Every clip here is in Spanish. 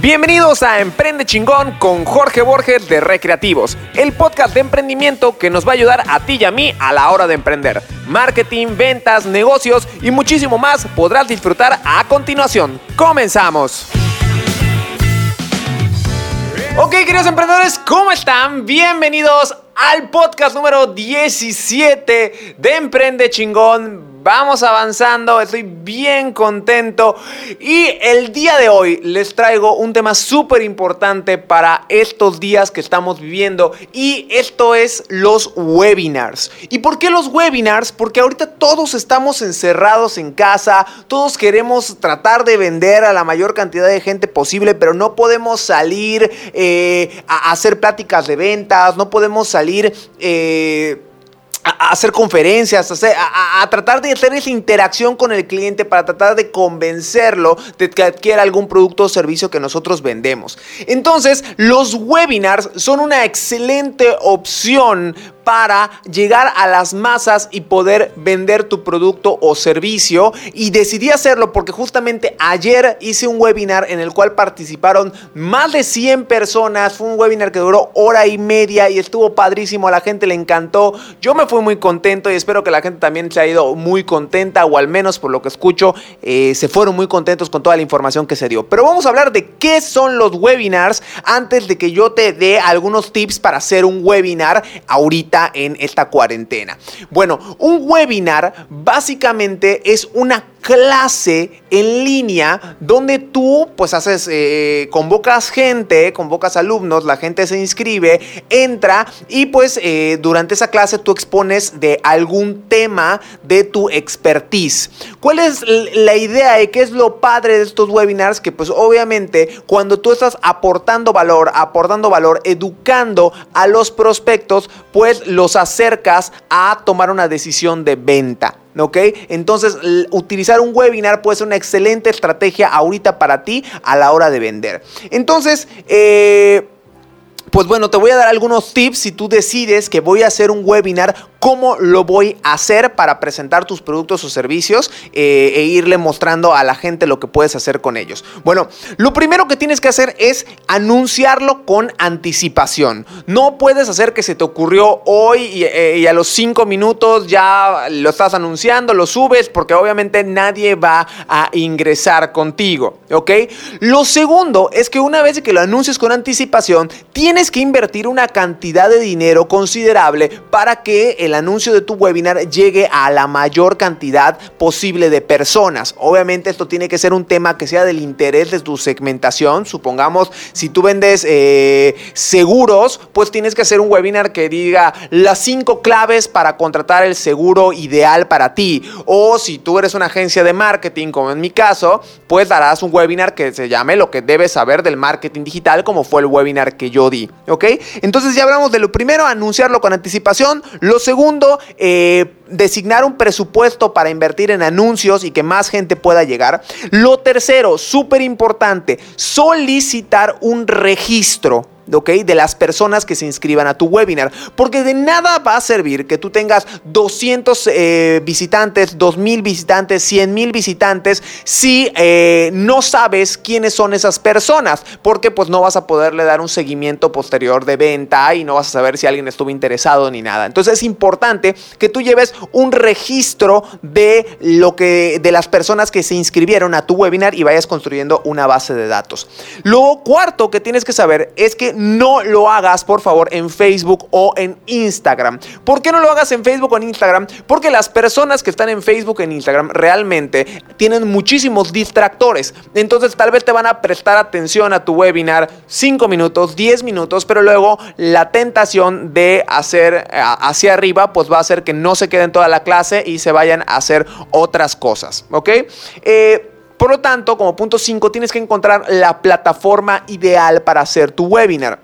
Bienvenidos a Emprende Chingón con Jorge Borges de Recreativos, el podcast de emprendimiento que nos va a ayudar a ti y a mí a la hora de emprender. Marketing, ventas, negocios y muchísimo más podrás disfrutar a continuación. Comenzamos. Ok, queridos emprendedores, ¿cómo están? Bienvenidos al podcast número 17 de Emprende Chingón vamos avanzando, estoy bien contento y el día de hoy les traigo un tema súper importante para estos días que estamos viviendo y esto es los webinars. ¿Y por qué los webinars? Porque ahorita todos estamos encerrados en casa, todos queremos tratar de vender a la mayor cantidad de gente posible, pero no podemos salir eh, a hacer pláticas de ventas, no podemos salir... Eh, a, hacer conferencias, a, tratar de hacer esa interacción con el cliente para tratar de convencerlo de que adquiera algún producto o servicio que nosotros vendemos. Entonces, los webinars son una excelente opción para llegar a las masas y poder vender tu producto o servicio. Y decidí hacerlo porque justamente ayer hice un webinar en el cual participaron más de 100 personas. Fue un webinar que duró hora y media y estuvo padrísimo. A la gente le encantó. Yo me fui muy contento y espero que la gente también se haya ido muy contenta o al menos por lo que escucho eh, se fueron muy contentos con toda la información que se dio. Pero vamos a hablar de qué son los webinars antes de que yo te dé algunos tips para hacer un webinar ahorita en esta cuarentena. Bueno, un webinar básicamente es una clase en línea donde tú pues haces, eh, convocas gente, convocas alumnos, la gente se inscribe, entra y pues eh, durante esa clase tú expones de algún tema de tu expertise. ¿Cuál es la idea y qué es lo padre de estos webinars? Que pues obviamente cuando tú estás aportando valor, aportando valor, educando a los prospectos, pues los acercas a tomar una decisión de venta. ¿Ok? Entonces, utilizar un webinar puede ser una excelente estrategia ahorita para ti a la hora de vender. Entonces, eh, pues bueno, te voy a dar algunos tips si tú decides que voy a hacer un webinar cómo lo voy a hacer para presentar tus productos o servicios eh, e irle mostrando a la gente lo que puedes hacer con ellos. Bueno, lo primero que tienes que hacer es anunciarlo con anticipación. No puedes hacer que se te ocurrió hoy y, eh, a los cinco minutos ya lo estás anunciando, lo subes, porque obviamente nadie va a ingresar contigo, ¿ok? Lo segundo es que una vez que lo anuncies con anticipación, tienes que invertir una cantidad de dinero considerable para que el el anuncio de tu webinar llegue a la mayor cantidad posible de personas. Obviamente esto tiene que ser un tema que sea del interés de tu segmentación. Supongamos, si tú vendes eh, seguros, pues tienes que hacer un webinar que diga las cinco claves para contratar el seguro ideal para ti. O si tú eres una agencia de marketing, como en mi caso, pues darás un webinar que se llame lo que debes saber del marketing digital, como fue el webinar que yo di. ¿Ok? Entonces ya hablamos de lo primero, anunciarlo con anticipación. Lo segundo, Segundo, eh, designar un presupuesto para invertir en anuncios y que más gente pueda llegar. Lo tercero, súper importante, solicitar un registro de las personas que se inscriban a tu webinar. Porque de nada va a servir que tú tengas 200 eh, visitantes, 2000 visitantes, 100 mil visitantes si eh, no sabes quiénes son esas personas. Porque pues no vas a poderle dar un seguimiento posterior de venta y no vas a saber si alguien estuvo interesado ni nada. Entonces es importante que tú lleves un registro de lo que de las personas que se inscribieron a tu webinar y vayas construyendo una base de datos. Lo cuarto que tienes que saber es que no lo hagas, por favor, en Facebook o en Instagram. ¿Por qué no lo hagas en Facebook o en Instagram? Porque las personas que están en Facebook o en Instagram realmente tienen muchísimos distractores. Entonces tal vez te van a prestar atención a tu webinar 5 minutos, 10 minutos, pero luego la tentación de hacer eh, hacia arriba pues va a hacer que no se queden toda la clase y se vayan a hacer otras cosas. ¿Ok? Eh, por lo tanto, como punto 5, tienes que encontrar la plataforma ideal para hacer tu webinar.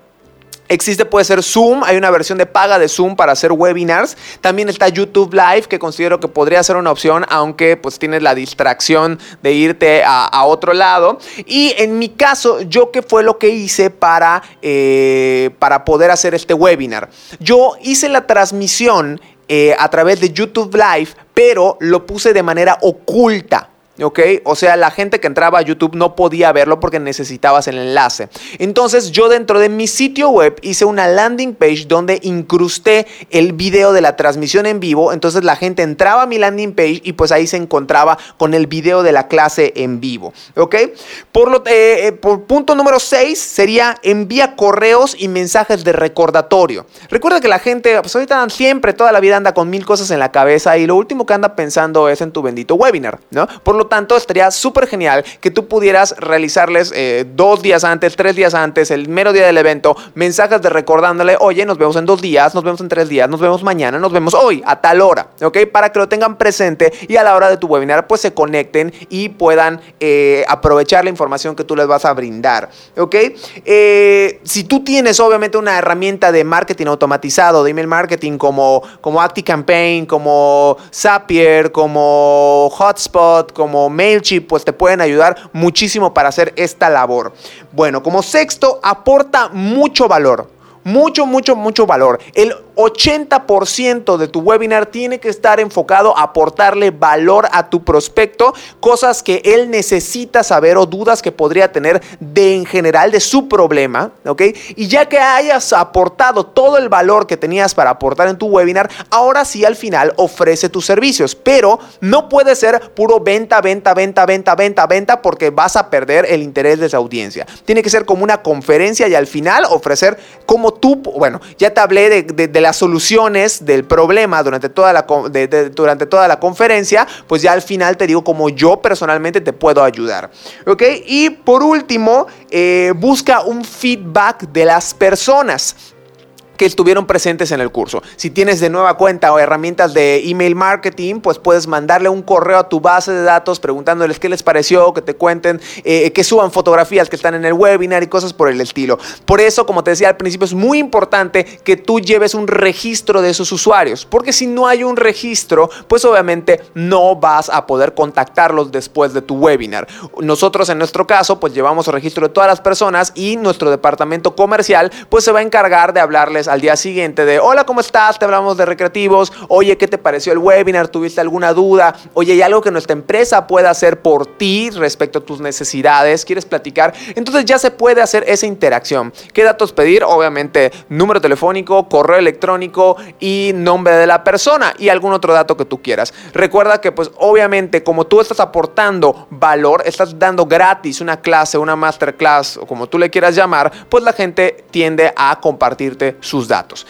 Existe, puede ser Zoom, hay una versión de paga de Zoom para hacer webinars. También está YouTube Live, que considero que podría ser una opción, aunque pues tienes la distracción de irte a, otro lado. Y en mi caso, yo qué fue lo que hice para, eh, para poder hacer este webinar. Yo hice la transmisión eh, a través de YouTube Live, pero lo puse de manera oculta. ¿Ok? O sea, la gente que entraba a YouTube no podía verlo porque necesitabas el enlace. Entonces yo dentro de mi sitio web hice una landing page donde incrusté el video de la transmisión en vivo. Entonces la gente entraba a mi landing page y pues ahí se encontraba con el video de la clase en vivo, ¿ok? Por, lo, eh, eh, por punto número 6 sería envía correos y mensajes de recordatorio. Recuerda que la gente, pues ahorita siempre, toda la vida anda con mil cosas en la cabeza y lo último que anda pensando es en tu bendito webinar, ¿no? Por lo tanto, estaría súper genial que tú pudieras realizarles eh, dos días antes, tres días antes, el mero día del evento, mensajes de recordándole, oye, nos vemos en dos días, nos vemos en tres días, nos vemos mañana, nos vemos hoy, a tal hora, ¿ok? Para que lo tengan presente y a la hora de tu webinar, pues se conecten y puedan eh, aprovechar la información que tú les vas a brindar, ¿ok? Eh, si tú tienes obviamente una herramienta de marketing automatizado, de email marketing como, como ActiCampaign, como Zapier, como Hotspot, como MailChimp, pues te pueden ayudar muchísimo para hacer esta labor. Bueno, como sexto, aporta mucho valor. Mucho, mucho, mucho valor. El 80% de tu webinar tiene que estar enfocado a aportarle valor a tu prospecto, cosas que él necesita saber o dudas que podría tener de en general de su problema. Y ya que hayas aportado todo el valor que tenías para aportar en tu webinar, ahora sí al final ofrece tus servicios, pero no puede ser puro venta, venta, venta, venta, venta, venta, porque vas a perder el interés de esa audiencia. Tiene que ser como una conferencia y al final ofrecer como tú, bueno, ya te hablé de, de la las soluciones del problema durante toda la, durante toda la conferencia, pues ya al final te digo como yo personalmente te puedo ayudar. ¿Ok? Y por último, eh, busca un feedback de las personas que estuvieron presentes en el curso. Si tienes de nueva cuenta o herramientas de email marketing, pues puedes mandarle un correo a tu base de datos preguntándoles qué les pareció, que te cuenten, eh, que suban fotografías que están en el webinar y cosas por el estilo. Por eso, como te decía al principio, es muy importante que tú lleves un registro de esos usuarios, porque si no hay un registro, pues obviamente no vas a poder contactarlos después de tu webinar. Nosotros en nuestro caso, pues llevamos registro de todas las personas y nuestro departamento comercial, pues se va a encargar de hablarles al día siguiente de, hola, ¿cómo estás? Te hablamos de recreativos, oye, ¿qué te pareció el webinar? ¿Tuviste alguna duda? Oye, ¿hay algo que nuestra empresa pueda hacer por ti respecto a tus necesidades? ¿Quieres platicar? Entonces ya se puede hacer esa interacción. ¿Qué datos pedir? Obviamente, número telefónico, correo electrónico y nombre de la persona y algún otro dato que tú quieras. Recuerda que pues obviamente como tú estás aportando valor, estás dando gratis una clase, una masterclass o como tú le quieras llamar, pues la gente tiende a compartirte su datos.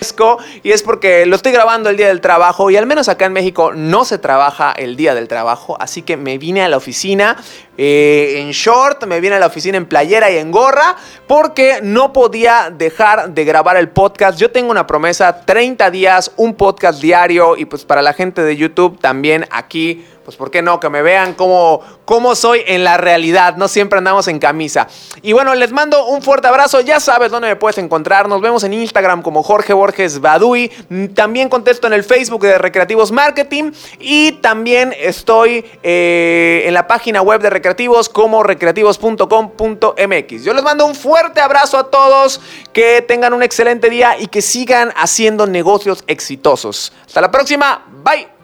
Y es porque lo estoy grabando el día del trabajo y al menos acá en México no se trabaja el día del trabajo, así que me vine a la oficina eh, en short, me vine a la oficina en playera y en gorra porque no podía dejar de grabar el podcast. Yo tengo una promesa, 30 días, un podcast diario y pues para la gente de YouTube también aquí pues ¿por qué no? Que me vean cómo, cómo soy en la realidad, no siempre andamos en camisa. Y bueno, les mando un fuerte abrazo, ya sabes dónde me puedes encontrar, nos vemos en Instagram como Jorge Borges Badui, también contesto en el Facebook de Recreativos Marketing y también estoy eh, en la página web de Como recreativos.com.mx. Yo les mando un fuerte abrazo a todos, que tengan un excelente día y que sigan haciendo negocios exitosos. Hasta la próxima, bye.